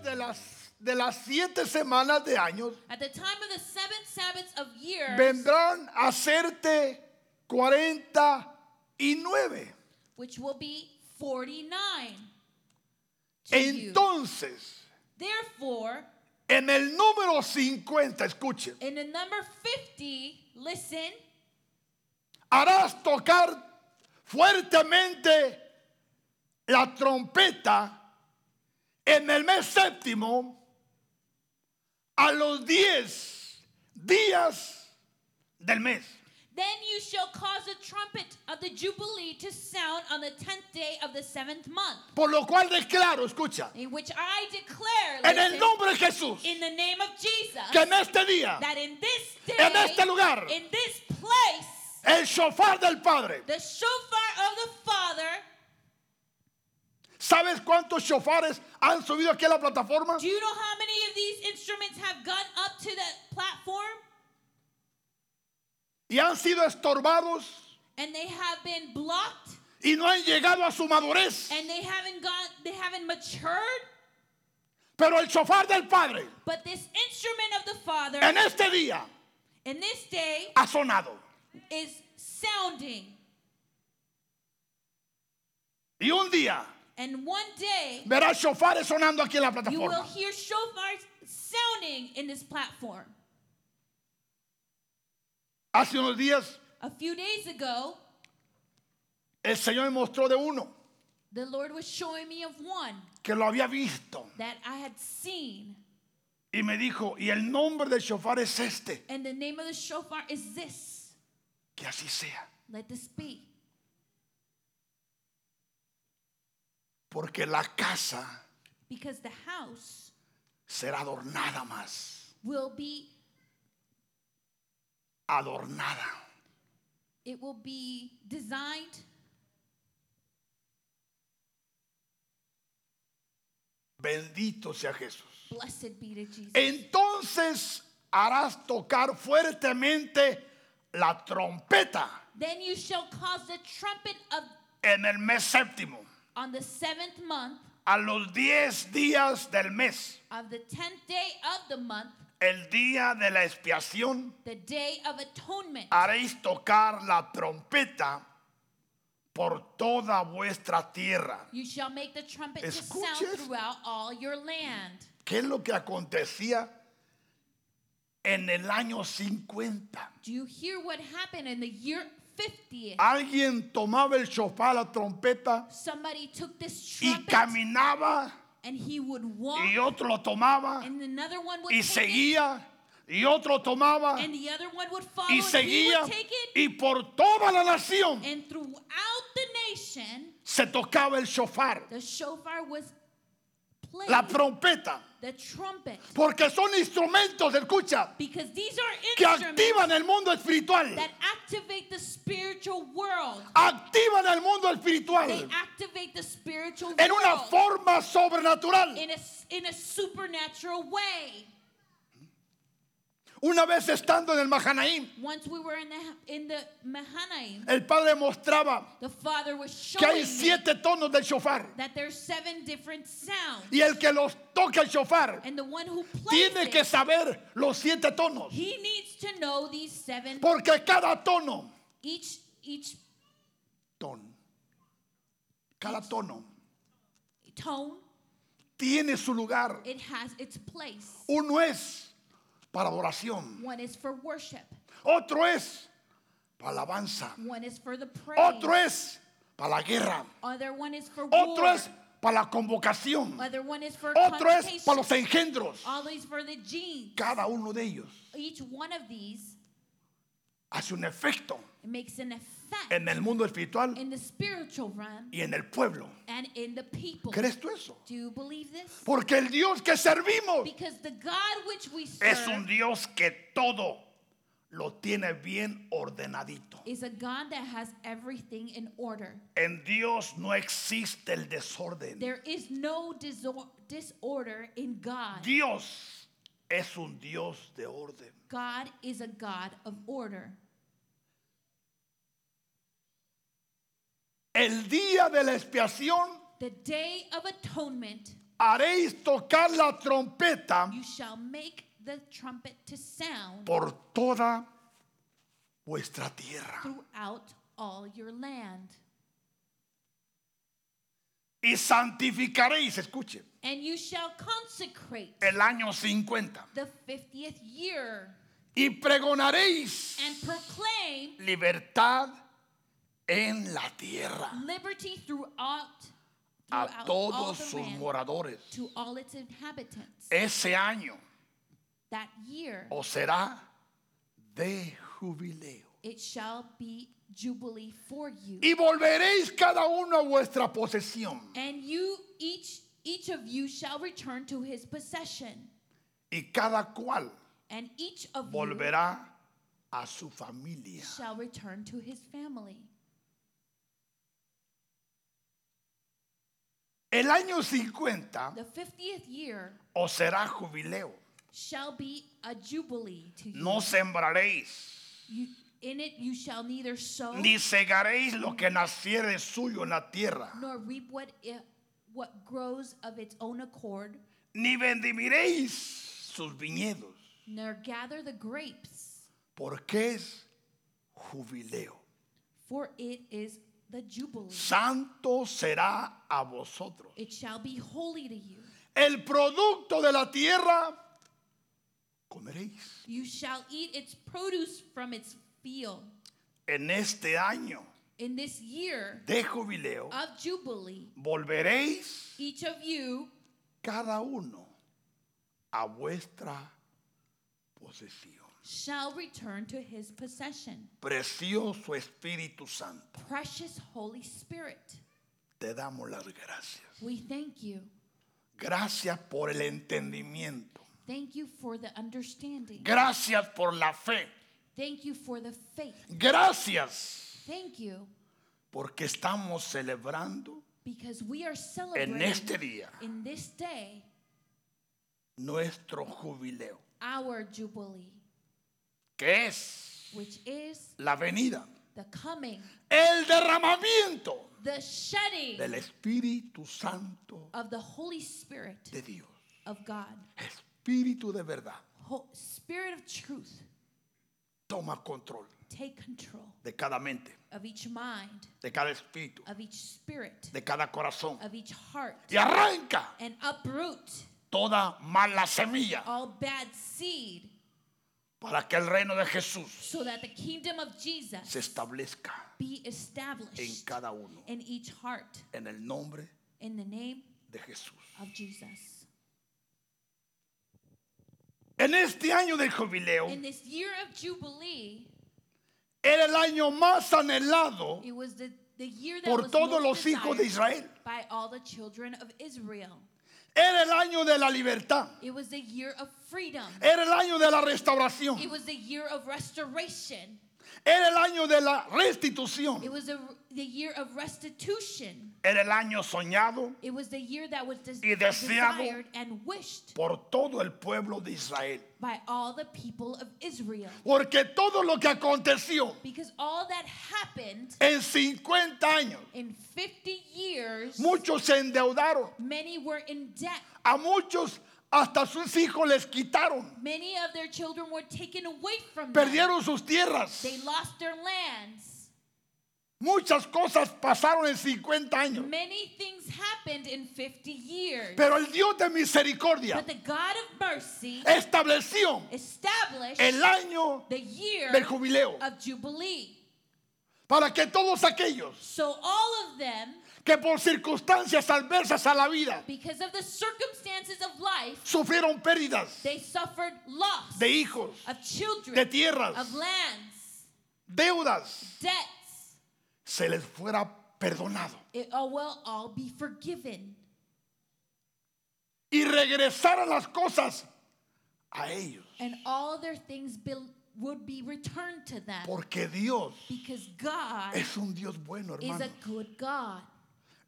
días de las, de las siete semanas de años At the time of the seventh Sabbaths of years, vendrán a hacerte cuarenta y nueve. which will be 49 to you. Entonces, Therefore, en el número 50, escuchen, in the number 50, listen, harás tocar fuertemente la trompeta en el mes séptimo a los diez días del mes. then you shall cause the trumpet of the Jubilee to sound on the tenth day of the seventh month, Por lo cual declaro, escucha, in which I declare, en el nombre de Jesús, in the name of Jesus, que en este día that in this day, En este lugar. in this place, el shofar del Padre, the shofar of the Father. ¿Sabes cuántos shofares han subido aquí a la plataforma? Do you know how many of these instruments have gone up to the platform Y han sido estorbados and they have been blocked y no han llegado a su madurez. and they haven't gone, they haven't matured? Pero el shofar del Padre But this instrument of the Father en este día in this day ha sonado. is sounding. Y un día And one day verás shofares sonando aquí en la you will plataforma. hear shofars sounding in this platform. Hace unos días A few days ago, el Señor me mostró de uno the Lord was showing me of one que lo había visto that I had seen. y me dijo, y el nombre del shofar es este. And the name of the shofar is this. Que así sea. Let this be. Porque la casa Because the house será adornada más. will be Adornada. it will be designed Bendito sea Jesús. blessed be to Jesus. Entonces harás tocar fuertemente la trompeta Then you shall cause the trumpet of en el mes séptimo, on the seventh month a los diez días del mes, of the tenth day of the month, el día de la expiación, the day of atonement. haréis tocar la trompeta por toda vuestra tierra. You shall make the trumpet to sound throughout all your land. ¿Qué es lo que acontecía en el año 50? Do you hear what happened in the year 50? Alguien tomaba el shofar, la trompeta, Somebody took this y trumpet caminaba, and he would walk, y otro lo tomaba, and another one would y it, seguía, y otro tomaba, and the other one would follow, y and he seguía, would take it, y por toda la nación and throughout the nation, se tocaba el shofar, the shofar was played, la trompeta, the trumpet, porque son instrumentos, escucha, because these are que instruments activan el mundo espiritual, that activate the spiritual world. activan el mundo espiritual They activate the spiritual en una forma sobrenatural. in a, in a supernatural way. Una vez estando en el Mahanaim, Once we were in the in the Mahanaim, el padre mostraba the father was que hay siete tonos del shofar. that there's seven different sounds, Y el que los toca el shofar and the one who plays tiene que saber los siete tonos. he needs to know these seven. Porque cada tono, ton, cada tono tone tiene su lugar. it has its place. Uno es para adoración, One is for worship. otro es para alabanza, One is for the praise. otro es para la guerra, Other one is for otro war. es para la convocación, Other one is for otro es para los engendros. All these for the genes. Cada uno de ellos Each one of these hace un efecto makes an effect en el mundo espiritual y en el pueblo. and in the people. ¿Crees tú eso? Do you believe this? Porque el Dios que servimos es un Dios que todo lo tiene bien ordenadito. is a God that has everything in order. En Dios no existe el desorden. There is no disor- disorder in God. Dios es un Dios de orden. God is a God of order. El día de la expiación The day of atonement haréis tocar la trompeta You shall make the trumpet to sound por toda vuestra tierra. throughout all your land. Y santificaréis, escuchen, And you shall consecrate el año 50. the 50th year Y pregonaréis and proclaim libertad en la tierra liberty throughout, a todos sus moradores. to all its inhabitants. Ese año That year os será de jubileo. it shall be jubilee for you. Y volveréis cada uno a vuestra posesión. And you each each of you shall return to his possession, Y cada cual and each of you volverá a su familia. shall return to his family. El año 50 The 50th year os será jubileo. shall be a jubilee to you. No sembraréis, You- in it you shall neither sow ni segaréis lo que naciere suyo en la tierra, nor reap what it, what grows of its own accord, ni vendimiréis sus viñedos, nor gather the grapes, porque es jubileo. for it is the jubilee. Santo será a vosotros. It shall be holy to you. El producto de la tierra comeréis. You shall eat its produce from its field. En este año In this year de jubileo of jubilee, volveréis each of you cada uno a vuestra posesión. Shall return to his possession. Precioso Espíritu Santo, Precious Holy Spirit, te damos las gracias. we thank you. Gracias por el entendimiento. Thank you for the understanding. Gracias por la fe. Thank you for the faith. Gracias Thank you porque estamos celebrando because we are en celebrating este día in this day nuestro jubileo, our jubilee, que es which is la venida, the coming, el derramamiento the shedding del Espíritu Santo of the Holy Spirit de Dios. of God. Espíritu de verdad, Ho- Spirit of truth, toma control take control de cada mente, of each mind, de cada espíritu, of each spirit, de cada corazón. of each heart, y arranca and uproot toda mala semilla. all bad seed para que el reino de Jesús so that the kingdom of Jesus se establezca be en cada uno, in each heart en el nombre in the name de Jesús. of Jesus. En este año del jubileo In this year of Jubilee, era el año más anhelado it was the, the year that por was todos los hijos de Israel. by all the children of Israel. Era el año de la libertad. It was the year of freedom. Era el año de la restauración. It was the year of restoration. Era el año de la restitución. It was the year of restitution. Era el año soñado It was the year that was des- Y deseado desired and wished por todo el pueblo de Israel. by all the people of Israel. Porque todo lo que aconteció Because all that happened en 50 años, in 50 years, muchos se endeudaron. many were in debt. A muchos hasta sus hijos les quitaron. Many of their children were taken away from them. Perdieron sus tierras. They lost their lands. Muchas cosas pasaron en 50 años. Many things happened in 50 years. Pero el Dios de misericordia But the God of mercy estableció established el año the year del jubileo of Jubilee. Para que todos aquellos So all of them, que por circunstancias adversas a la vida because of the circumstances of life, sufrieron pérdidas they suffered loss de hijos, of children, de tierras, of lands, deudas, debts. se les fuera perdonado It all will all be forgiven. y regresaran las cosas a ellos. And all their things would be returned to them. Porque Dios Because God es un Dios bueno, is hermano. a good God.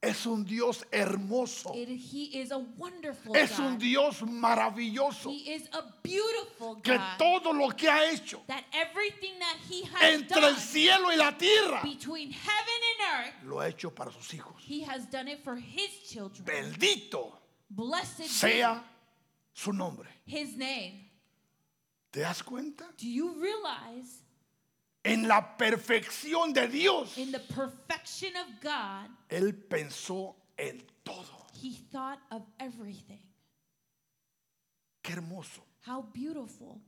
Es un Dios hermoso. It- he is a wonderful Es un God. Dios maravilloso. He is a beautiful Que God. todo lo que ha hecho that everything that He has entre done el cielo y la tierra between heaven and earth, lo ha hecho para sus hijos. He has done it for His children. Bendito Blessed sea su nombre. his name. ¿Te das cuenta? Do you realize En la perfección de Dios, in the perfection of God, Él pensó en todo. he thought of everything? Qué hermoso. How beautiful.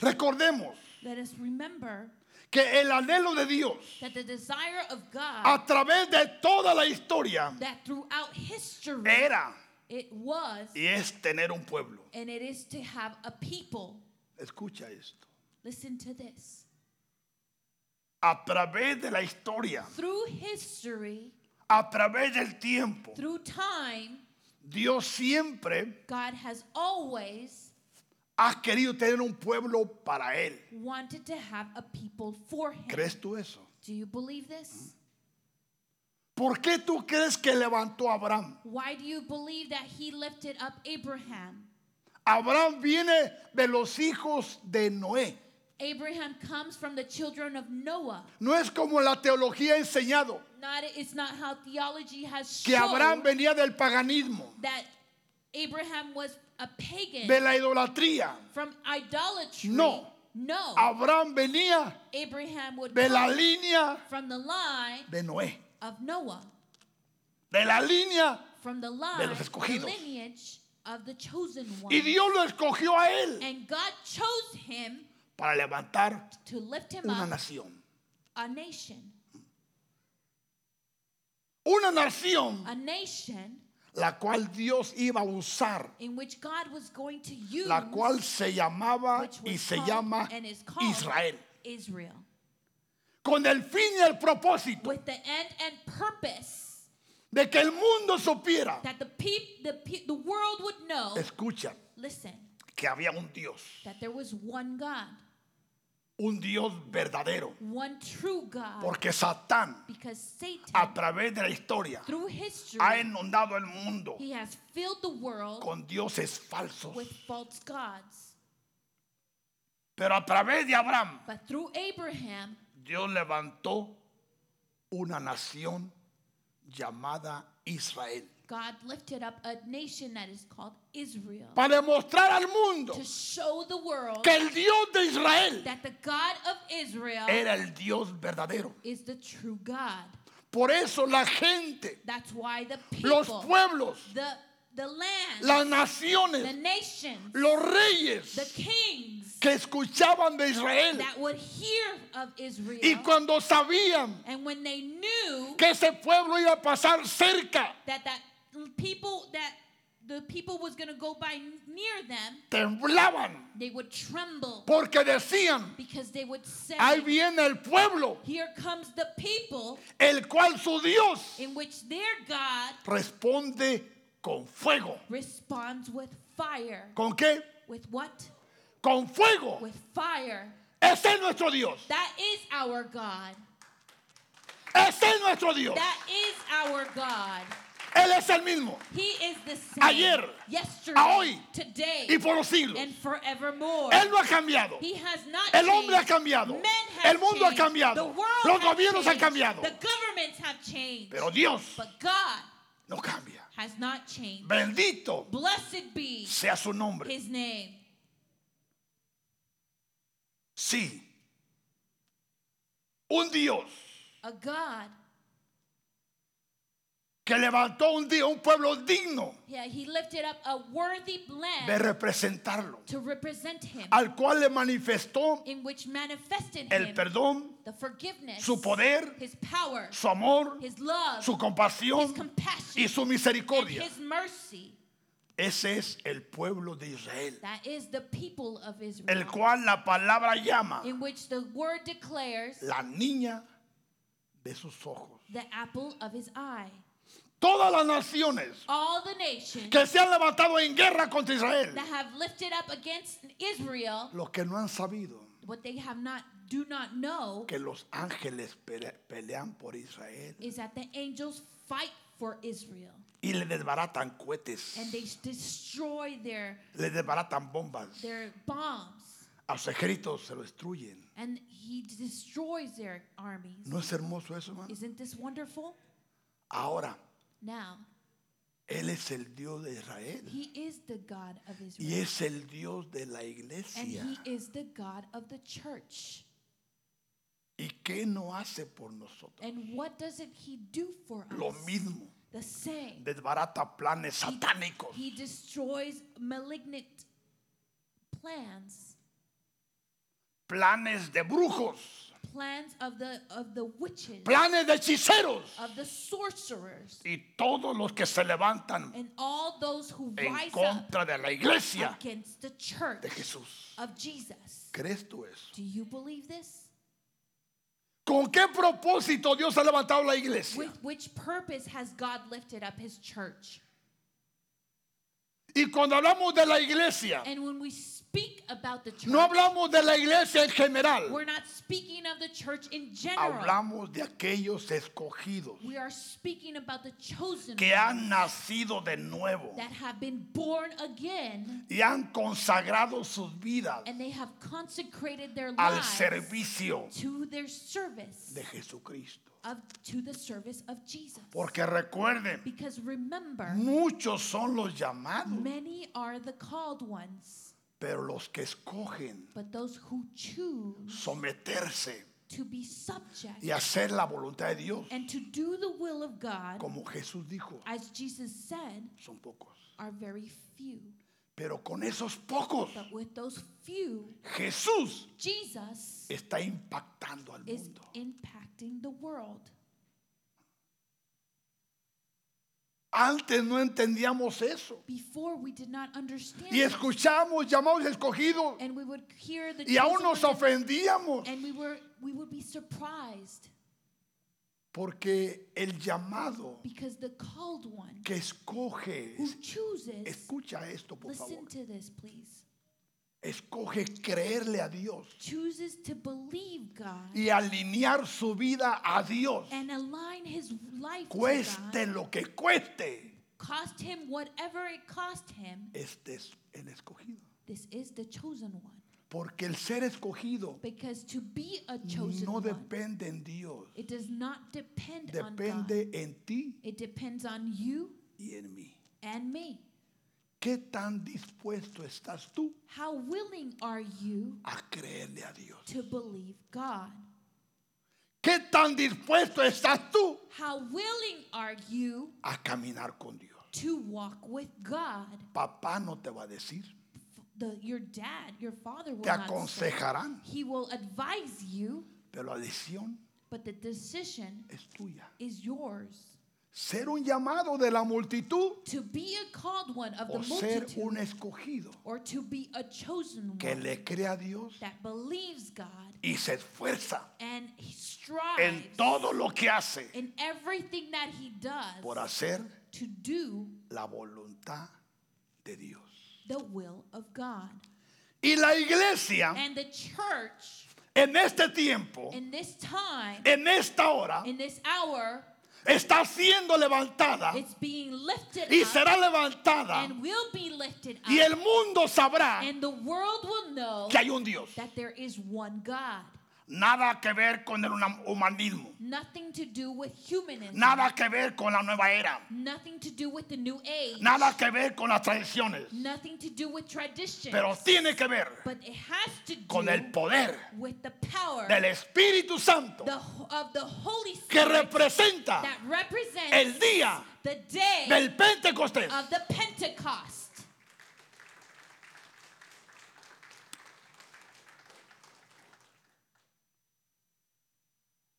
Recordemos Let us remember que el anhelo de Dios that the desire of God a través de toda la historia history era it was y es tener un pueblo. and it is to have a people. Escucha esto. Listen to this. A través de la historia, Through history, a través del tiempo, through time, Dios siempre God has always ha querido tener un pueblo para Él. wanted to have a people for him. ¿Crees tú eso? Do you believe this? ¿Por qué tú crees que levantó a Abraham? Why do you believe that he lifted up Abraham? Abraham viene de los hijos de Noé. Abraham comes from the children of Noah. No es como la teología ha enseñado Not it's not how theology has que Abraham venía del paganismo, that Abraham was de la idolatría. from idolatry. No. No. Abraham venía Abraham would de la línea from the line de Noé, of Noah, de la línea from the line, los escogidos. lineage of the chosen one. y Dios lo escogió a él And God chose him para levantar to lift him una up nación. a nation. Una nación A nation la cual Dios iba a usar, in which God was going to use la cual se llamaba y se llama Israel. Israel. Con el fin y el propósito With the end and purpose de que el mundo supiera, that the peop, the, pe- the world would know, escucha, listen, que había un Dios, that there was one God, un Dios verdadero. one true God. Porque Satán, Satan, a través de la historia, history, ha inundado el mundo he has filled the world con dioses falsos. with false gods. Pero a través de Abraham, But through Abraham, Dios levantó una nación llamada Israel. God lifted up a nation that is called Israel Para demostrar al mundo to show the world que el Dios de Israel that the God of Israel era el Dios verdadero. is the true God. Por eso la gente, That's why the los people, pueblos, the, the land, las the naciones, nations, los reyes the kings que escuchaban de Israel that would hear of Israel. y cuando sabían and when they knew que ese pueblo iba a pasar cerca, that that people that the people was going to go by near them, temblaban they would tremble porque decían, because they would say, ahí viene el pueblo, "Here comes the people el cual su Dios in which their God responde con fuego. responds with fire." ¿Con qué? With what? Con fuego. With fire. Ese es nuestro Dios. That is our God. Ese es nuestro Dios. That is our God. Él es el mismo. He is the same. Ayer, a hoy, today, Y por los siglos. and. Él no ha cambiado. He has not El hombre ha cambiado. Men have El mundo ha changed. cambiado. The world Los gobiernos han cambiado. The governments have changed. Pero Dios but God no cambia. has not changed. Bendito Blessed be sea su nombre. his name. Sí. Un Dios A God. Que levantó un día un pueblo digno Yeah, he lifted up a worthy de representarlo, to represent him, al cual le manifestó in which manifested el him perdón, the forgiveness, su poder, his power, su amor, his love, su his compasión compassion, y su and misericordia. his mercy. Ese es el pueblo de Israel, That is the people of Israel, el cual la palabra llama in which the word declares la niña de sus ojos. the apple of his eye. Todas las naciones All the nations que se han levantado en guerra contra Israel, that have lifted up against Israel, los que no han sabido what they have not do not know que los ángeles pele- pelean por Israel is that the angels fight for Israel y le desbaratan cohetes, and they destroy their le desbaratan bombas. their bombs. a sus ejércitos se lo destruyen. and he destroys their armies. ¿No es hermoso eso, hermano? Isn't this wonderful? Ahora, Now, Él es el Dios de Israel he is the God of y Israel. es el Dios de la And iglesia. he is the God of the church. ¿Y qué no hace por nosotros? And what doesn't he do for Lo us? mismo. The same. Desbarata planes He- satánicos. He destroys malignant plans, planes de brujos, plans of the of the witches, planes de hechiceros of the sorcerers, y todos los que se levantan and all those who en rise up contra de la iglesia against the church de Jesús. of Jesus. ¿Crees tú eso? Do you believe this? ¿Con qué propósito Dios ha levantado la iglesia? With which purpose has God lifted up his church? Y cuando hablamos de la iglesia, And when we speak about the church, no hablamos de la iglesia en general, we're not speaking of the church in general. hablamos de aquellos escogidos We are speaking about the chosen que ones han nacido de nuevo that have been born again y han consagrado sus vidas and they have consecrated their al lives servicio to their service de Jesucristo. Of to the service of Jesus. Porque recuerden, Because remember, muchos son los llamados, many are the called ones, pero los que escogen but those who choose someterse to be subject y hacer la voluntad de Dios, and to do the will of God, como Jesús dijo, as Jesus said, son pocos. are very few. Pero con esos pocos, But with those few, Jesús Jesus está impactando al is mundo. impacting the world. Antes no entendíamos eso. Before we did not understand Y escuchamos llamados escogidos and we would hear the y aún nos ofendíamos. and we were we would be surprised Porque el llamado because the called one que escoge, escucha esto por favor, to this please. Escoge creerle a Dios chooses to believe God y alinear su vida a Dios. and align his life to Cueste lo que cueste, cost him whatever it cost him. Este es el escogido. this is the chosen one Porque el ser escogido because to be a chosen no depende en Dios, it does not depend on God depende en ti it depends on you y en mí. and me ¿Qué tan dispuesto estás tú how willing are you a creerle a Dios? to believe God ¿Qué tan dispuesto estás tú How willing are you a caminar con Dios? to walk with God? Papá no te va a decir, The, your dad, your father will te not aconsejarán, He will advise you, pero la decisión but the decision es tuya. is yours. Ser un llamado de la multitud To be a called one of the o ser multitude, un escogido or to be a chosen que one le cree a Dios that believes God y se esfuerza and he en strives todo lo que hace in everything that he does por hacer to do la voluntad de Dios. The will of God. Y la iglesia And the church en este tiempo, in this time, en esta hora, in this hour, está siendo levantada It's being lifted y up será levantada and will be lifted up. y el mundo sabrá and the world will know que hay un Dios. that there is one God. Nada que ver con el huma- humanismo, Nothing to do with humanism. nada que ver con la nueva era, Nothing to do with the new age. nada que ver con las tradiciones, Nothing to do with tradition. pero tiene que ver but it has to do con el poder with the power del Espíritu Santo the, of the Holy que Spirit representa that represents el día the day del Pentecostés. of the Pentecost.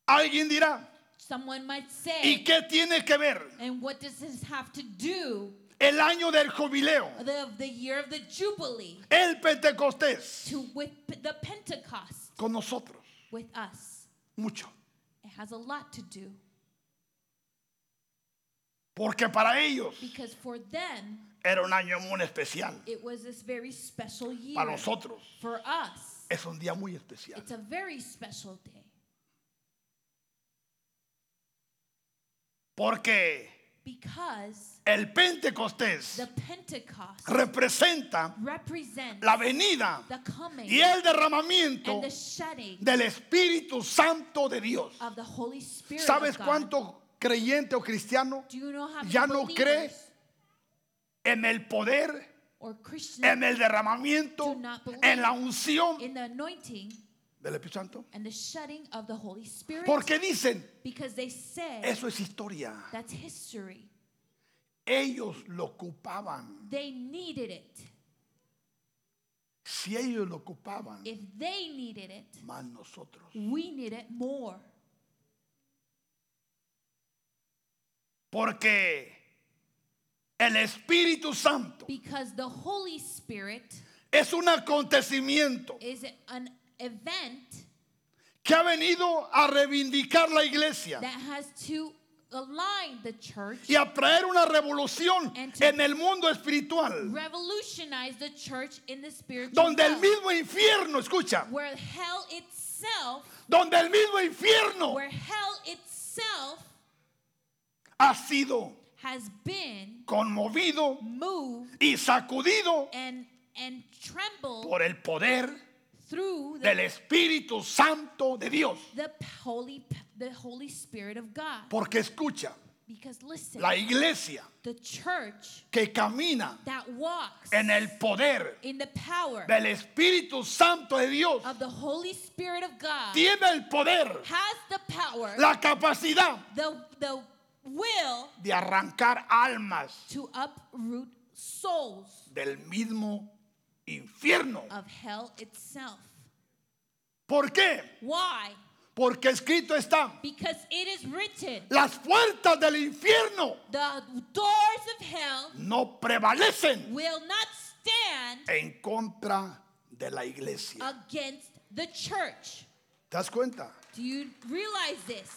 Alguien dirá, Someone might ¿y say, qué tiene que ver and what does this have to do el año del jubileo, the, the year of the Jubilee el Pentecostés, to with the Pentecost con nosotros? with us? Mucho. It has a lot to do Porque para ellos because for them era un año muy especial. it was this very special year. Para nosotros For us, es un día muy especial. it's a very special day Porque Because el Pentecostés the Pentecost representa la venida the coming y el derramamiento and the shedding del Espíritu Santo de Dios. of the Holy Spirit. of ¿Sabes cuánto creyente o cristiano ya no cree en el poder, en el derramamiento, en la unción in the anointing del Espíritu Santo? and the shedding of the Holy Spirit? Porque dicen, because they say eso es historia. that's history. Ellos lo ocupaban. They needed it. Si ellos lo ocupaban, If they needed it, más nosotros. we need it more. Porque el Espíritu Santo Because the Holy Spirit es un acontecimiento is an event que ha venido a reivindicar la iglesia that has to align the church, y a traer una revolución And to- en el mundo espiritual. revolutionize the church in the spiritual Donde el mismo infierno, escucha, where hell itself, donde el mismo infierno where hell itself ha sido has been conmovido moved y sacudido and and trembled por el poder through del the, Espíritu Santo de Dios. the holy the Holy Spirit of God. Porque escucha, Because listen, la iglesia the church que camina that walks en el poder in the power del Espíritu Santo de Dios of the Holy Spirit of God tiene el poder, has the power, la capacidad the, the will de arrancar almas to uproot souls del mismo infierno. of hell itself. ¿Por qué? Why? Porque escrito está, Because it is written, las puertas del infierno the doors of hell no prevalecen will not stand en contra de la iglesia. against the church. ¿Te das cuenta? Do you realize this?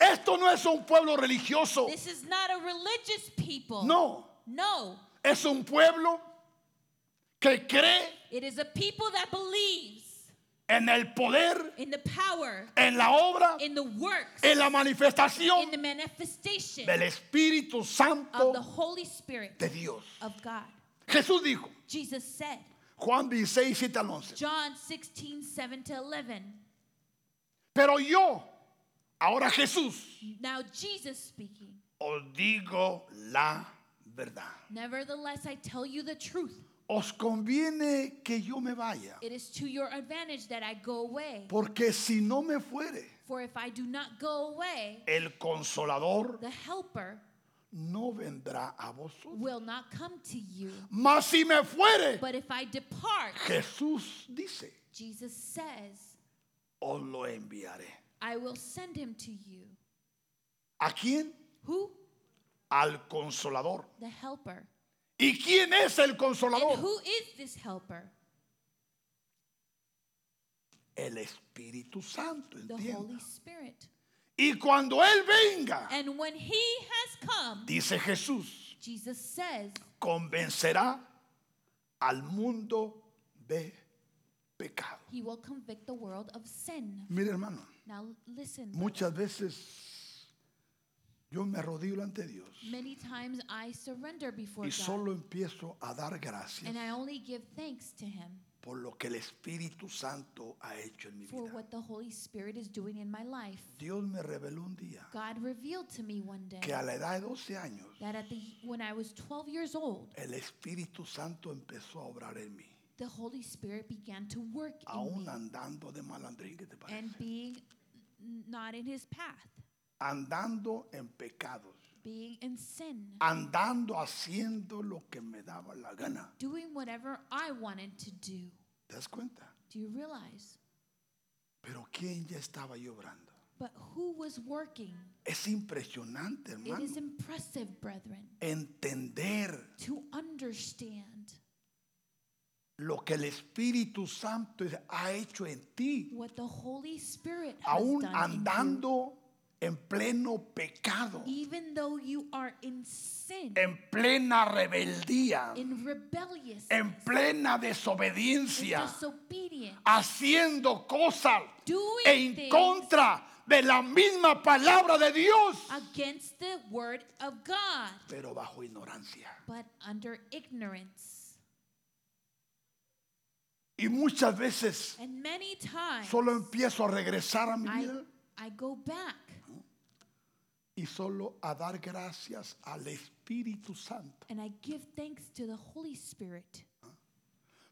Esto no es un pueblo religioso. This is not a religious people. No, No. Es un pueblo que cree It is a people that believes en el poder, in the power, en la obra, in the works, en la manifestación in the manifestation del Espíritu of Santo the Holy Spirit de Dios. of God. Jesús dijo, Jesus said, Juan 16, 7 al 11. John 16, 7 to 11. Pero yo, ahora Jesús, Now Jesus speaking, os digo la verdad. nevertheless I tell you the truth. Os conviene que yo me vaya, It is to your advantage that I go away. porque si no me fuere, For if I do not go away, el consolador the helper no vendrá a vosotros. will not come to you. Mas si me fuere, But if I depart, Jesús dice, Jesus says, os lo enviaré. I will send him to you. ¿A quién? Who? Al consolador. The helper. ¿Y quién es el And consolador? who is this helper? El Espíritu Santo, The. Holy Spirit. Y cuando Él venga, And when he has come, dice Jesús, Jesus says, convencerá al mundo de pecado. he will convict the world of sin. Mire hermano, Now listen. muchas veces yo me arrodillo ante Dios Many times I surrender before y God. solo empiezo a dar gracias And I only give thanks to him por lo que el Espíritu Santo ha hecho en mi for vida. what the Holy Spirit is doing in my life. Dios me reveló un día God revealed to me one day que a la edad de 12 años that at the when I was 12 years old, el Espíritu Santo empezó a obrar en mí, the Holy Spirit began to work in aún me andando de malandrín, ¿qué te parece? and being not in his path, Andando en pecados, being in sin, andando haciendo lo que me daba la gana. doing whatever I wanted to do. ¿Te das cuenta? Do you realize? Pero ¿quién ya estaba ahí obrando? But who was working? Es impresionante, It hermano, is impressive, brethren, entender to understand lo que el Espíritu Santo ha hecho en ti, what the Holy Spirit has aún done andando en pleno pecado, Even though you are in sin, en plena rebeldía, in en plena desobediencia, haciendo cosas doing en contra de la misma palabra de Dios, against the word of God, pero bajo ignorancia. but under ignorance. Y muchas veces And many times solo empiezo a regresar a mi I, vida I go back y solo a dar gracias al Espíritu Santo. and I give thanks to the Holy Spirit.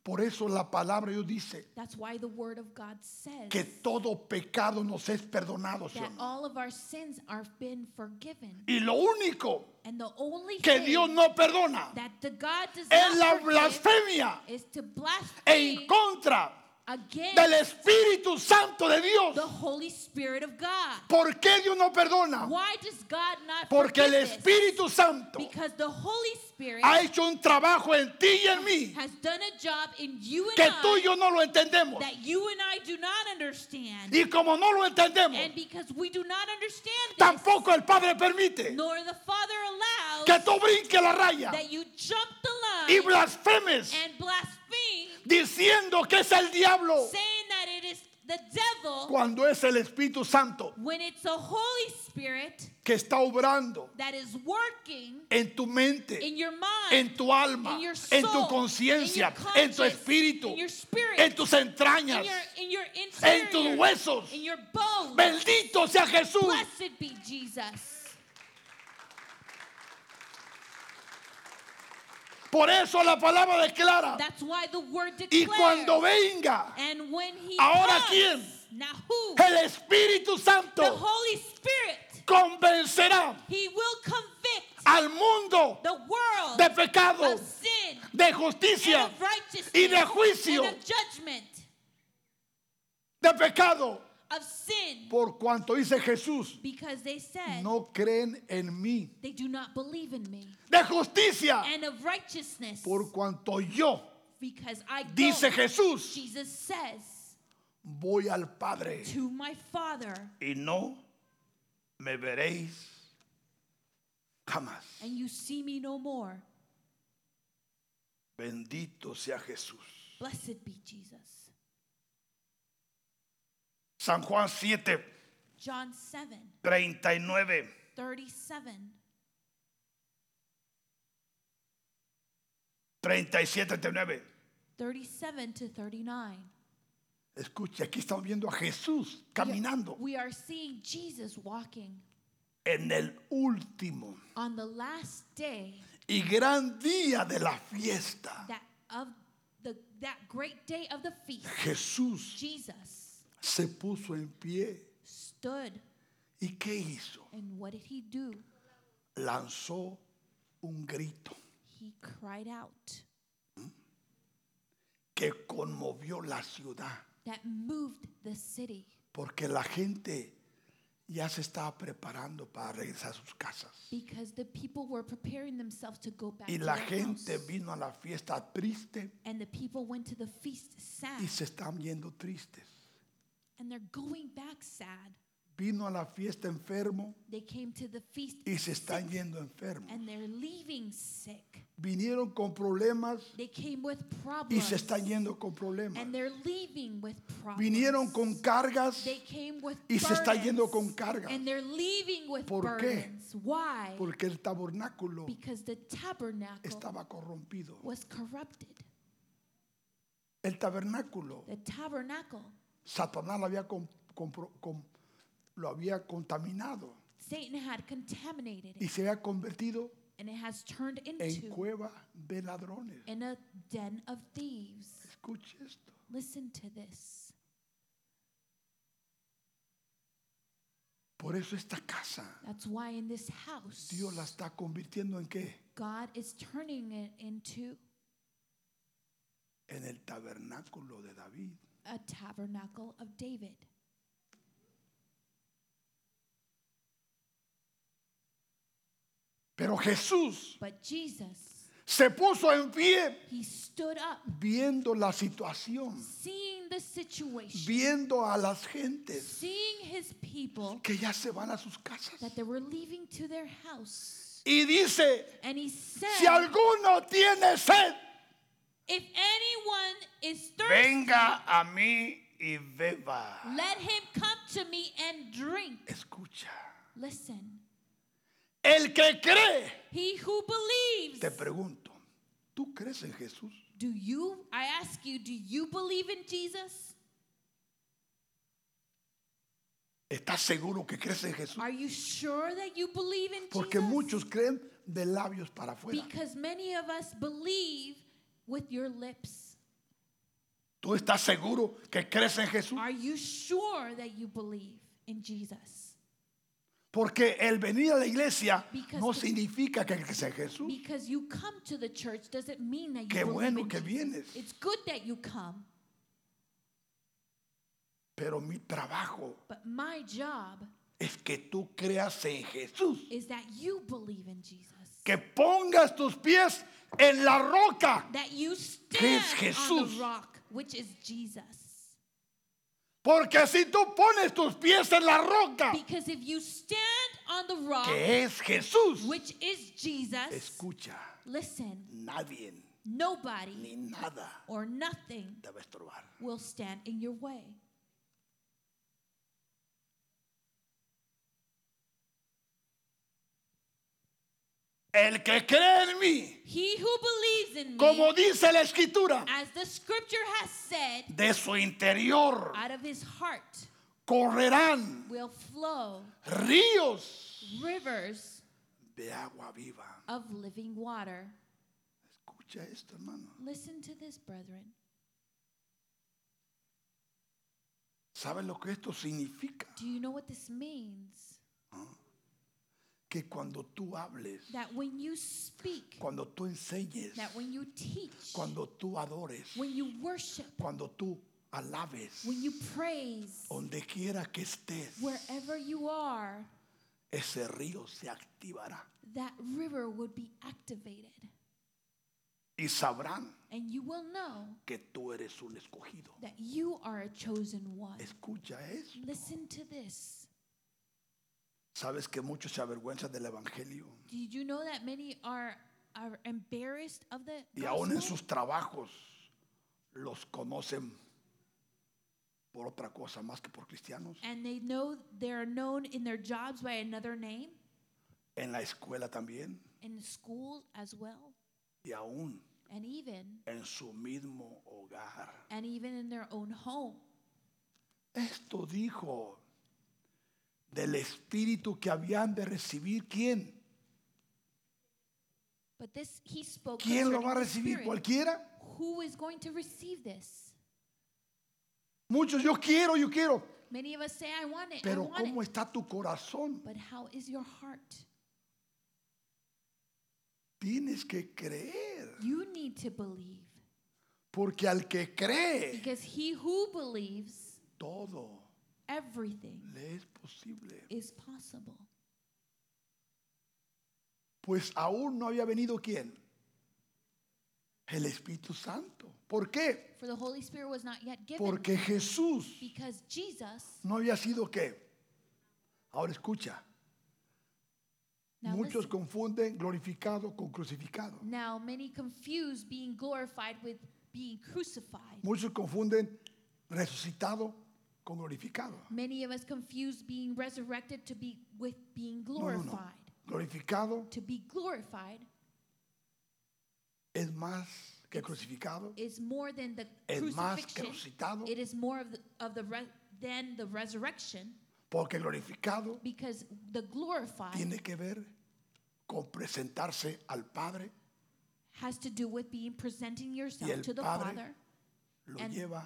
Por eso la palabra Dios dice That's why the word of God says que todo pecado nos es perdonado. ¿sí o that no? all of our sins are been forgiven. Y lo único And the only que thing Dios no perdona that the God does es la not blasfemia is to en blaspheme contra against del Espíritu Santo de Dios. the Holy Spirit of God. ¿Por qué Dios no perdona? Why does God not Porque el? Espíritu Santo Because the Holy Spirit ha hecho un trabajo en ti y en mí has done a job in you and que tú y yo no lo entendemos. that you and I do not understand. Y como no lo entendemos, And because we do not understand this, tampoco el Padre permite nor the Father allows que tú brinques la raya that you jump the y line blasfemes and blaspheme, diciendo que es el diablo cuando es el Espíritu Santo when it's the Holy Spirit que está obrando that is working en tu mente, en tu alma, en tu conciencia, en tu espíritu, en tus entrañas, en tus huesos. Bendito sea Jesús. Blessed be Jesus. Por eso la palabra declara. That's why the word Y declares. cuando venga and when he Ahora comes, quién? now who? el Espíritu The Santo, Holy Spirit. convencerá He will convict al mundo the world de pecado, of sin de and justicia, of righteousness y de juicio. and of judgment de pecado. Of sin Por cuanto dice Jesús, because they said no creen en mí. they do not believe in me De justicia, and of righteousness por cuanto yo, because I go dice Jesús, Jesus says voy al Padre to my Father y no me veréis jamás. and you see me no more Bendito sea Jesús. blessed be Jesus San Juan 7, John 7 39. 37 37, 39. 37 to 39 Escuche, aquí estamos viendo a Jesús caminando we are seeing Jesus walking en el último on the last day y gran día de la fiesta. that of the that great day of the feast Jesús Jesus se puso en pie. stood ¿Y qué hizo? and what did he do Lanzó un grito he cried out que conmovió la ciudad that moved the city porque la gente ya se estaba preparando para regresar a sus casas. because the people were preparing themselves to go back Y to la their gente house. vino a la fiesta triste and the people went to the feast sad y se están yendo tristes. And they're going back sad Vino a la fiesta enfermo they came to the feast y se están sick, yendo enfermos. and they're leaving sick Vinieron con problemas they came with y problems se están yendo con problemas. and they're leaving with problems Vinieron con cargas they came with y se está burdens, yendo con cargas. and they're leaving with ¿Por qué? burdens why porque el tabernáculo because the tabernacle estaba corrompido. was corrupted El tabernáculo, the tabernacle Satanás lo había, com- compro- com- lo había contaminado Satan had contaminated y se había convertido and it has turned en into cueva de ladrones. in a den of thieves Escuche esto. listen to this Por eso esta casa, that's why in this house Dios la está convirtiendo en qué? God is turning it into En el tabernáculo de David. A tabernacle of David Pero Jesús but Jesus se puso en pie he stood up viendo la situación, seeing the situation viendo a las gentes seeing his people que ya se van a sus casas. that they were leaving to their house Y dice, and he said si alguno tiene sed, if anyone is thirsty venga a mí y beba. Let him come to me and drink. Escucha. Listen. El que cree, He who believes. te pregunto, ¿tú crees en Jesús? Do you, I ask you, do you believe in Jesus? ¿Estás seguro que crees en Jesús? Are you sure that you believe in Porque Jesus? muchos creen de labios para afuera. Because many of us believe with your lips. ¿Tú estás seguro que crees en Jesús? Are you sure that you believe in Jesus? Porque el venir a la iglesia Because no significa que crees en Jesús. Because you come to the church doesn't mean that you Qué believe bueno in que Jesus. vienes. It's good that you come, Pero mi trabajo but my job es que tú creas en Jesús. is that you believe in Jesus. Que pongas tus pies en la roca. That you ¿Qué es stand on Jesús? the rock, which is Jesus. Porque si tú pones tus pies en la roca, Because if you stand on the rock, que es Jesús, which is Jesus, escucha, listen, nadie nobody ni nada or nothing te va a estorbar. will stand in your way. El que cree en mí, He who believes in me, como dice la escritura, as the scripture has said, de su interior out of his heart correrán will flow ríos rivers de agua viva. of living water. Escucha esto, hermano. Listen to this, brethren. ¿Sabes lo que esto significa? Do you know what this means? Que cuando tú hables, That when you speak, cuando tú enseñes, that when you teach, cuando tú adores, when you worship, cuando tú alabes, when you praise, donde quiera que estés, wherever you are, ese río se activará that river would be activated. y sabrán And you will know que tú eres un escogido. that you are a chosen one. Escucha eso. Listen to this. ¿Sabes que muchos se avergüenzan del evangelio? Did you know that many are, are embarrassed of the Y aún en gospel? sus trabajos los conocen por otra cosa más que por cristianos. And they know they're known in their jobs by another name, En la escuela también in school as well, y aún and even en su mismo hogar. and even in their own home. Esto dijo del espíritu que habían de recibir quién. But this he spoke ¿Quién lo va a recibir? ¿Cualquiera? Who is going to receive this? Muchos, yo quiero, yo quiero. Many of us say, I want it, I Pero want ¿cómo it. está tu corazón? But how is your heart? Tienes que creer. You need to believe. Porque al que cree, Because he who believes, todo everything le es posible. is possible. Pues aún no había venido quién? El Espíritu Santo. ¿Por qué? For the Holy Spirit was not yet given. Porque Jesús Because Jesus, no había sido qué. Ahora escucha. now, Muchos listen, confunden glorificado con crucificado. now many confuse being glorified with being crucified. Muchos confunden resucitado con glorificado. Many of us confuse being resurrected to be with being No, no, glorified. no. Glorificado To be glorified es más que crucificado. is more than the Es más que crucifixion. resucitado. It is more of the, of the re- than the resurrection Porque glorificado because the glorified tiene que ver con presentarse al Padre has to do with being presenting yourself el to the Padre Father lo And- lleva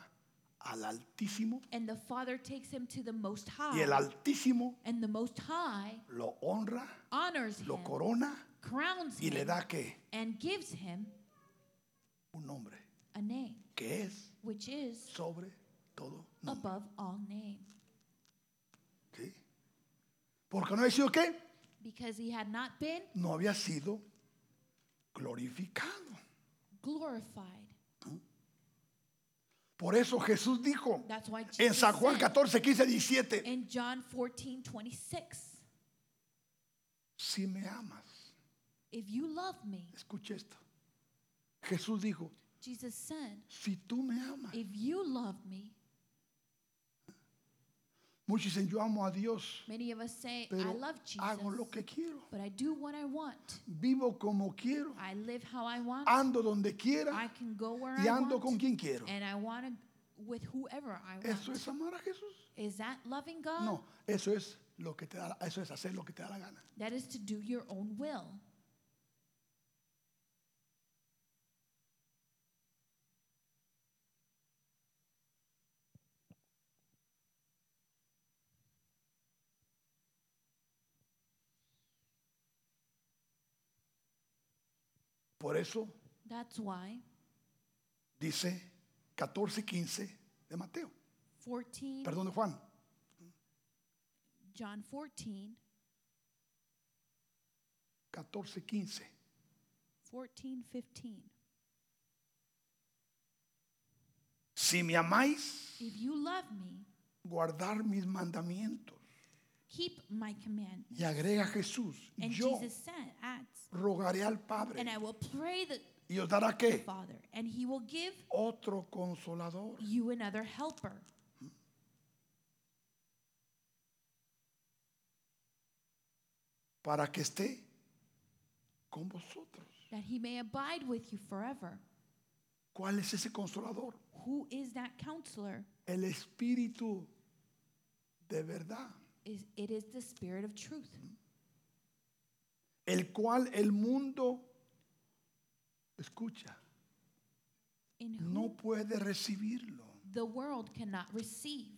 al Altísimo and the Father takes him to the Most y el High Altísimo and the Most High lo honra, honors lo him, corona crowns y le him, da que and gives him un nombre a name que es which is sobre todo nombre. above all name ¿sí? Porque no había sido qué? because he had not been No había sido glorificado. glorified. Por eso Jesús dijo en San Juan said 14, 15, 17, in John 14, 26, si me amas, if you love me, escuche esto. Jesús dijo, Jesus said, si tú me amas, if you love me, Muchos dicen, yo amo a Dios, Many of us say, pero I love Jesus, hago lo que quiero. but I do what I want. Vivo como quiero. I live how I want. Ando donde quiera I can go where y I ando want. con quien quiero. And I want to with whoever I want. ¿Eso es amar a Jesús? Is that loving God? No, eso es lo que te da, eso es hacer lo que te da la gana. That is to do your own will. Por eso That's why dice 14, 15 de Mateo. 14, Perdón, de Juan. John 14, 14, 15. 14, 15. Si me amáis, If you love me, guardar mis mandamientos. Keep my commandments. Y agrega Jesús, And yo Jesus said, adds, rogaré al Padre and I will pray the y os dará qué? Father, and he will give Otro consolador. you another helper para que esté con vosotros. that he may abide with you forever. ¿Cuál es ese consolador? Who is that counselor? El Espíritu de verdad, it is the spirit of truth, el cual el mundo, escucha, no puede recibirlo. the world cannot receive.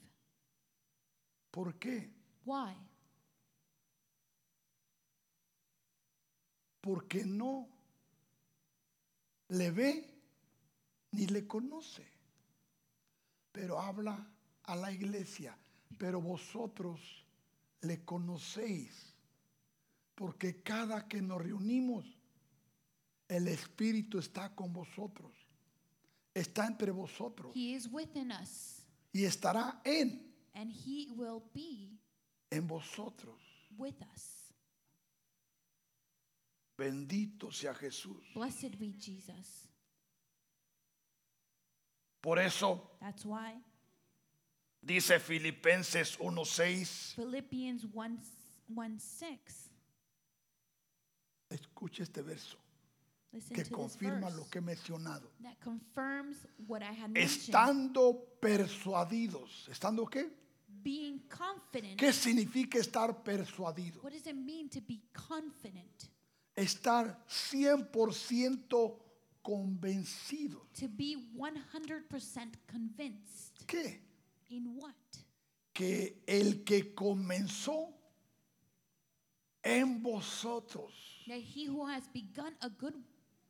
¿Por qué? Why? Porque no le ve ni le conoce. Pero habla a la iglesia. Pero vosotros le conocéis. Porque cada que nos reunimos, el Espíritu está con vosotros. Está entre vosotros. He is within us, Y estará en, and he will be en vosotros. with us. Bendito sea Jesús. Blessed be Jesus. Por eso That's why dice Filipenses 1:6. Philippians 1, 1 6. Escuche este verso Listen que to this confirma verse lo que he mencionado. that confirms what I had mentioned. Estando persuadidos. ¿Estando qué? Being confident. ¿Qué significa estar persuadido? What does it mean to be confident? Estar 100% convencido. To be 100% convinced. ¿Qué? In what? Que el que comenzó en vosotros. That he who has begun a good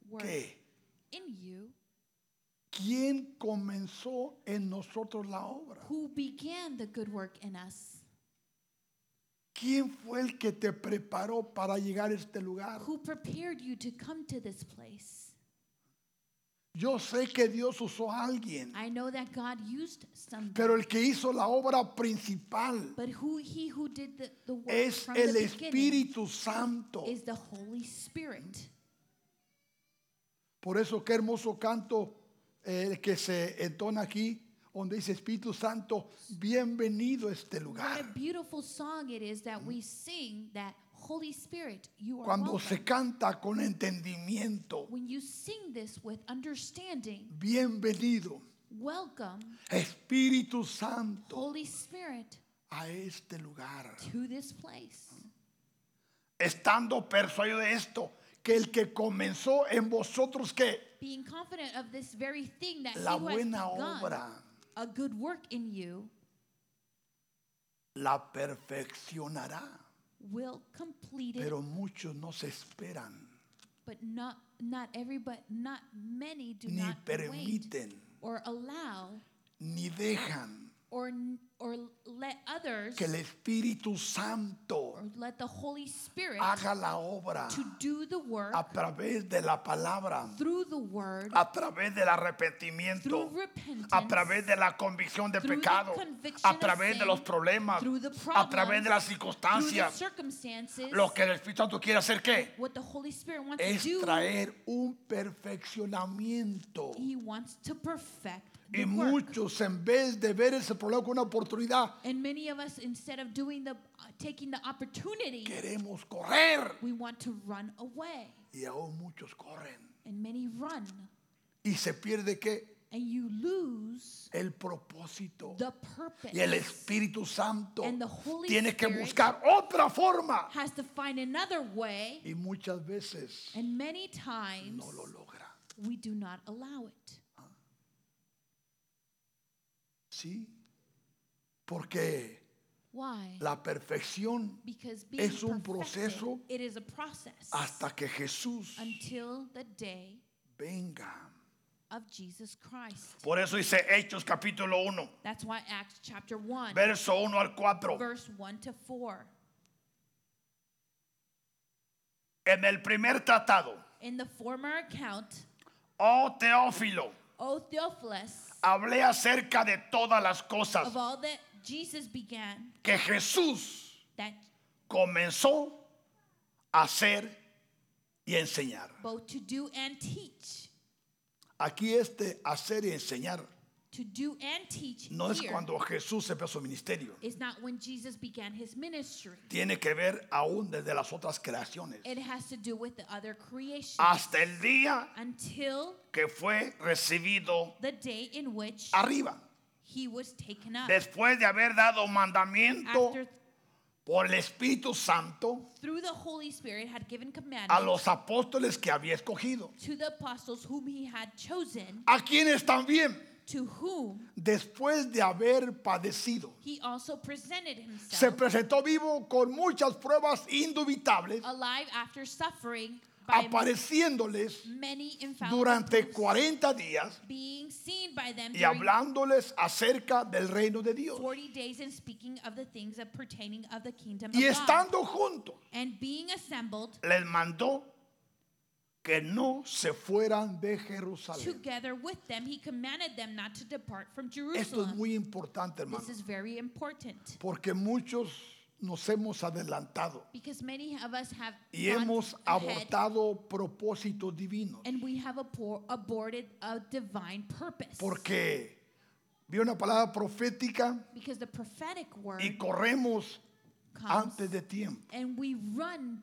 work ¿Qué? in you, ¿Quién comenzó en nosotros la obra? who began the good work in us, ¿Quién fue el que te preparó para llegar a este lugar? who prepared you to come to this place. Yo sé que Dios usó a alguien, I know that God used pero el que hizo la obra principal but who he who did the, the work es from el the Espíritu Santo. is the Holy Spirit. Por eso qué hermoso canto eh, el que se entona aquí, donde dice Espíritu Santo, bienvenido a este What a lugar. beautiful song it is that we sing that Holy Spirit, you are Cuando welcome. se canta con entendimiento, When you sing this with understanding, bienvenido welcome Espíritu Santo Holy Spirit a este lugar. to this place. Estando persuadido de esto, que el que comenzó en vosotros que Being confident of this very thing that la he who has buena begun obra a good work in you la perfeccionará. Will complete it, Pero muchos no se esperan. But not not every, but not many do ni not wait permiten. or allow ni dejan or or let others que el Espíritu Santo or let the Holy Spirit haga la obra to do the work a través de la palabra, through the word, a través del arrepentimiento, through repentance, a través de la convicción de through the pecado, conviction a of través de sin, los problemas, through the a través de las through the circunstancias. circumstances, Lo que el Espíritu Santo quiere hacer qué? what the Holy Spirit wants Es to do, traer un perfeccionamiento. He wants to perfect Y the work. muchos en vez de ver ese problema como una oportunidad, And many of us, instead of doing the, taking the opportunity, queremos correr. we want to run away. Y aún muchos corren. And many run. Y se pierde qué? And you lose El propósito. the purpose. Y el Espíritu Santo And the Holy tiene que Spirit buscar otra forma. has to find another way. Y muchas veces And many times no lo logra. we do not allow it. ¿Sí? Porque Why? la perfección es un proceso it is a process hasta que Jesús until the day venga. of Jesus Christ. Por eso dice Hechos capítulo 1, That's why Acts chapter 1, verso 1 al 4. verse 1 to 4. En el primer tratado, In the former account, oh Teófilo, O Theophilus, hablé acerca de todas las cosas of all that Jesus began, que Jesús that comenzó a hacer y enseñar. both to do and teach, Aquí este hacer y enseñar to do and teach no es here cuando Jesús empezó su ministerio. is not when Jesus began his ministry. Tiene que ver aún desde las otras creaciones. It has to do with the other creation Hasta el día until que fue recibido the day in which arriba. he was taken up. Después de haber dado mandamiento After por el Espíritu Santo through the Holy Spirit had given a commandments los apóstoles que había escogido. to the apostles whom he had chosen, A quienes también, to whom después de haber padecido, he also presented se himself presentó vivo con muchas pruebas indubitables, alive after suffering by apareciéndoles many durante proofs, 40 días being seen by them y hablándoles acerca del reino de Dios. 40 days and speaking of the things pertaining of the kingdom Y of God. estando juntos, And being assembled les mandó que no se fueran de Jerusalén. together with them, he commanded them not to depart from Esto es Jerusalem. muy importante, hermano, This is very important porque muchos nos hemos adelantado because many of us have y gone hemos ahead abortado propósitos divinos. and we have abor- aborted a divine purpose. Porque vi una palabra profética because the prophetic word y corremos comes antes de tiempo. and we run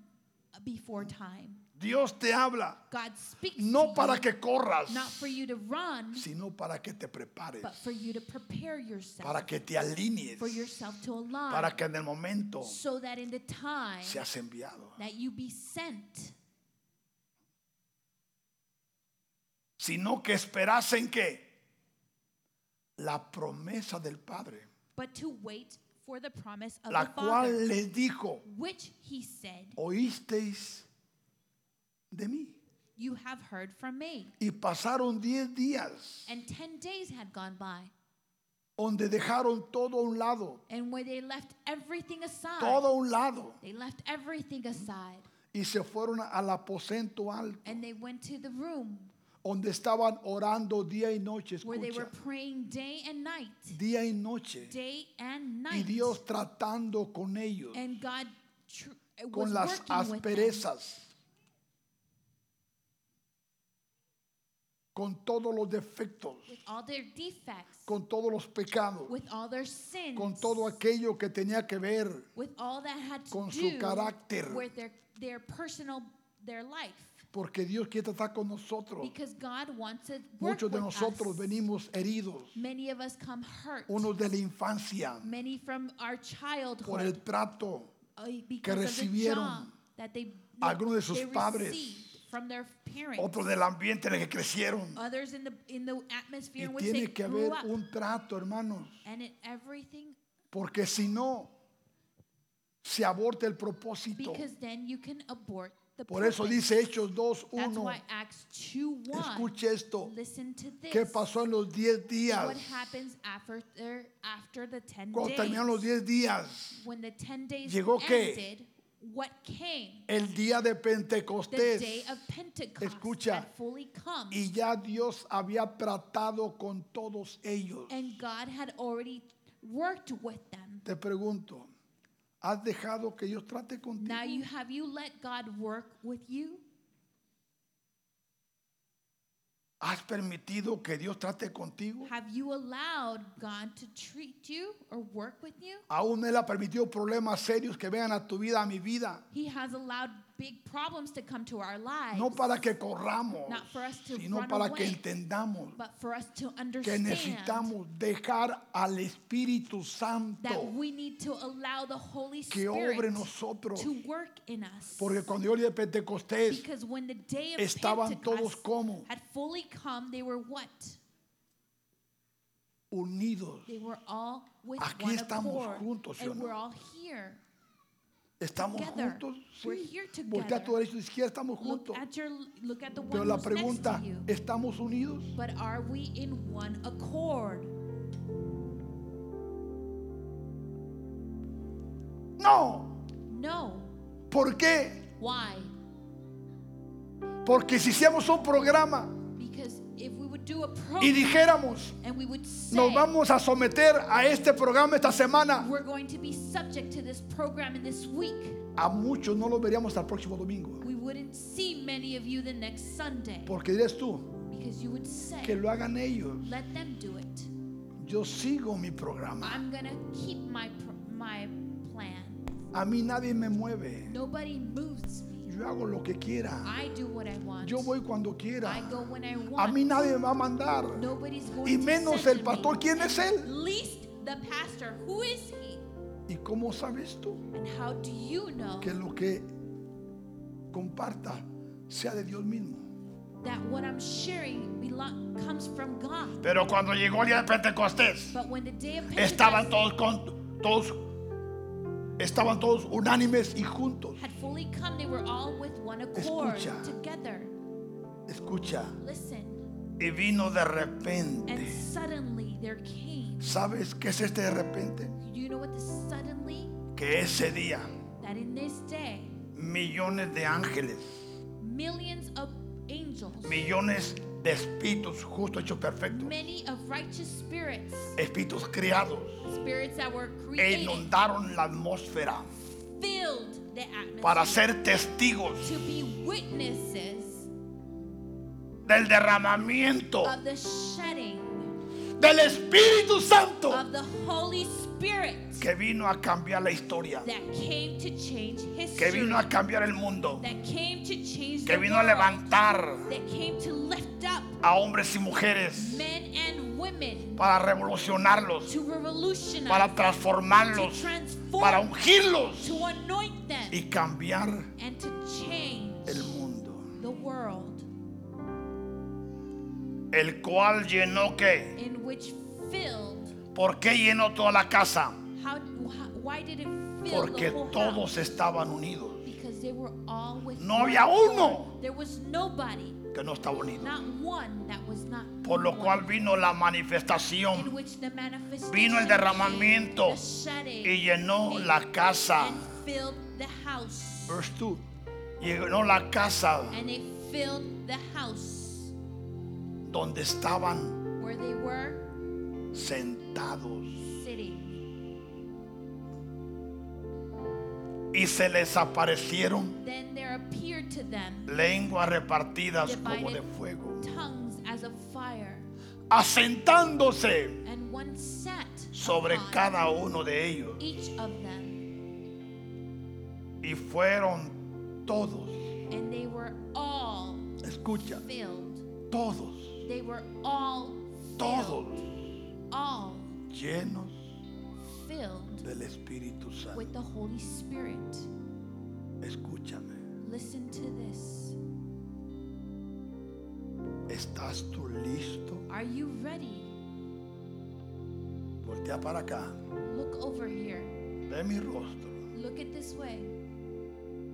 before time. Dios te habla. God speaks no to para you, que corras, not for you to run, sino para que te prepares, but for you to prepare yourself, para que te alinees, for yourself to align, para que en el momento so that in the time seas enviado. that you be sent, Sino que esperasen que la promesa del Padre, but to wait for the promise of la the cual les dijo, which he said, oísteis de mí. You have heard from me. Y pasaron diez días And 10 days had gone by, donde dejaron todo a un lado, and where they left everything aside, todo a un lado, they left everything aside, y se fueron al aposento alto, and they went to the room donde estaban orando día y noche, where they were escucha, praying day and night, día y noche, day and y night. Dios tratando con ellos, and God tr- was con las working with them asperezas, con todos los defectos, with all their defects, con todos los pecados, with all their sins, con todo aquello que tenía que ver with all that had to con su carácter. with their, their personal, their life. Porque Dios quiere tratar con nosotros. Muchos de nosotros us. venimos heridos, Many of us come hurt. unos de la infancia, Many from our childhood. por el trato, uh, the recibieron algunos de sus padres, from their parents. otros del ambiente en el que crecieron. Others in the in the atmosphere Y in which they tiene que grew haber up. un trato, hermanos, and in everything porque si no, se aborta el propósito. because then you can abort the Por eso dice Hechos That's 2.1, why Acts 2 1. escuche esto, Listen to this. ¿qué pasó en los 10 días? What happens after, after the 10 Cuando terminaron los 10 días, when the 10 days ¿Llegó qué? What came? el día de The Pentecostés, day of Pentecost Escucha. had fully come. y ya Dios había tratado con todos ellos. and God had already worked with them. Te pregunto, ¿has dejado que Dios trate contigo? Now you have you let God work with you? ¿Has ¿Has permitido que Dios trate contigo? Have you allowed God to treat you or work with you? Aún Él ha permitido problemas serios que vengan a tu vida, a mi vida. He has allowed big problems to come to our lives. No para que corramos, Not for us to sino run para que entendamos but for us to que understand necesitamos dejar al Espíritu Santo that we need to allow the Holy que Spirit obre en nosotros. to work in us. Porque cuando yo Pentecostés Because when the day of estaban todos Pentecost como had fully come, they were what? unidos. They were all with Aquí one estamos accord. juntos, ¿sí o and no? we're all here. Estamos together. juntos. Sí. Porque a tu derecha y tu izquierda estamos Look juntos. at your look at the Pero one la who's next pregunta, to you. ¿estamos unidos? But are we in one accord? No. No. ¿Por qué? Why? Porque si hiciéramos un programa y dijéramos, nos vamos a someter a este programa esta semana, a muchos no los veríamos al próximo domingo. we wouldn't see many of you the next Sunday Porque dirías tú, que lo hagan ellos. let them do it. Yo sigo mi programa. I'm going to keep my pro- my plan. A mí nadie me mueve. Nobody moves me. Yo hago lo que quiera. I do what I want. Yo voy cuando quiera. I go when I A mí nadie me va a mandar. Nobody's going Y to menos el pastor. ¿Quién es él? Least the pastor. Who is he? ¿Y cómo sabes tú And how do you know que lo que comparta sea de Dios mismo? that what I'm sharing belong, comes from God? Pero cuando llegó el día de Pentecostés, But when the day of estaban Pentecost todos con todos estaban todos unánimes y juntos. had fully come, they were all with one accord Escucha. together. Escucha, y vino de And repente. suddenly there came. ¿Sabes qué es este de repente? Do you know what the suddenly? Que ese día That in this day, millones de ángeles, millones de espíritus justos hechos perfectos, many of righteous spirits, espíritus criados, spirits that were e created, inundaron la atmósfera. Filled the atmosphere. Para ser testigos to be witnesses del derramamiento of the shedding del Espíritu Santo. of the Holy Spirit que vino a cambiar la historia, that came to change que vino a cambiar el mundo, that came to change que the vino a levantar that came to lift up a hombres y mujeres men and women para revolucionarlos, to para to transformarlos, transform, para ungirlos to anoint them, y cambiar and to change el mundo, the world el cual llenó que, in which filled ¿por qué llenó toda la casa? how, how why did it fill Porque the whole todos house? estaban unidos, because they were all with No había uno. there was nobody que no estaba unido. not one that was not Por lo one, cual vino la in manifestación which the manifestation Vino el derramamiento the shedding y llenó la casa. and filled the house Verse 2. Llenó la casa and they filled the house donde estaban where they were sentados. Y se les aparecieron lenguas repartidas como de fuego, tongues as of fire. asentándose sobre cada uno de ellos. each of them. Y fueron todos, escucha, todos, todos all llenos filled del Espíritu Santo. with the Holy Spirit. Escúchame, listen to this. ¿estás tú listo? are you ready? Voltea para acá, look over here. Ve mi rostro. look at this way.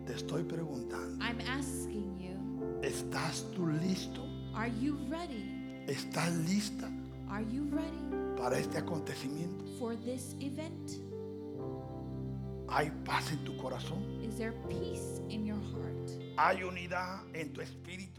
Te estoy preguntando, I'm asking you ¿estás tú listo? are you ready? ¿Estás lista? Are you ready para este acontecimiento? for this event ¿Hay paz en tu corazón? is there peace in your heart ¿Hay unidad en tu espíritu?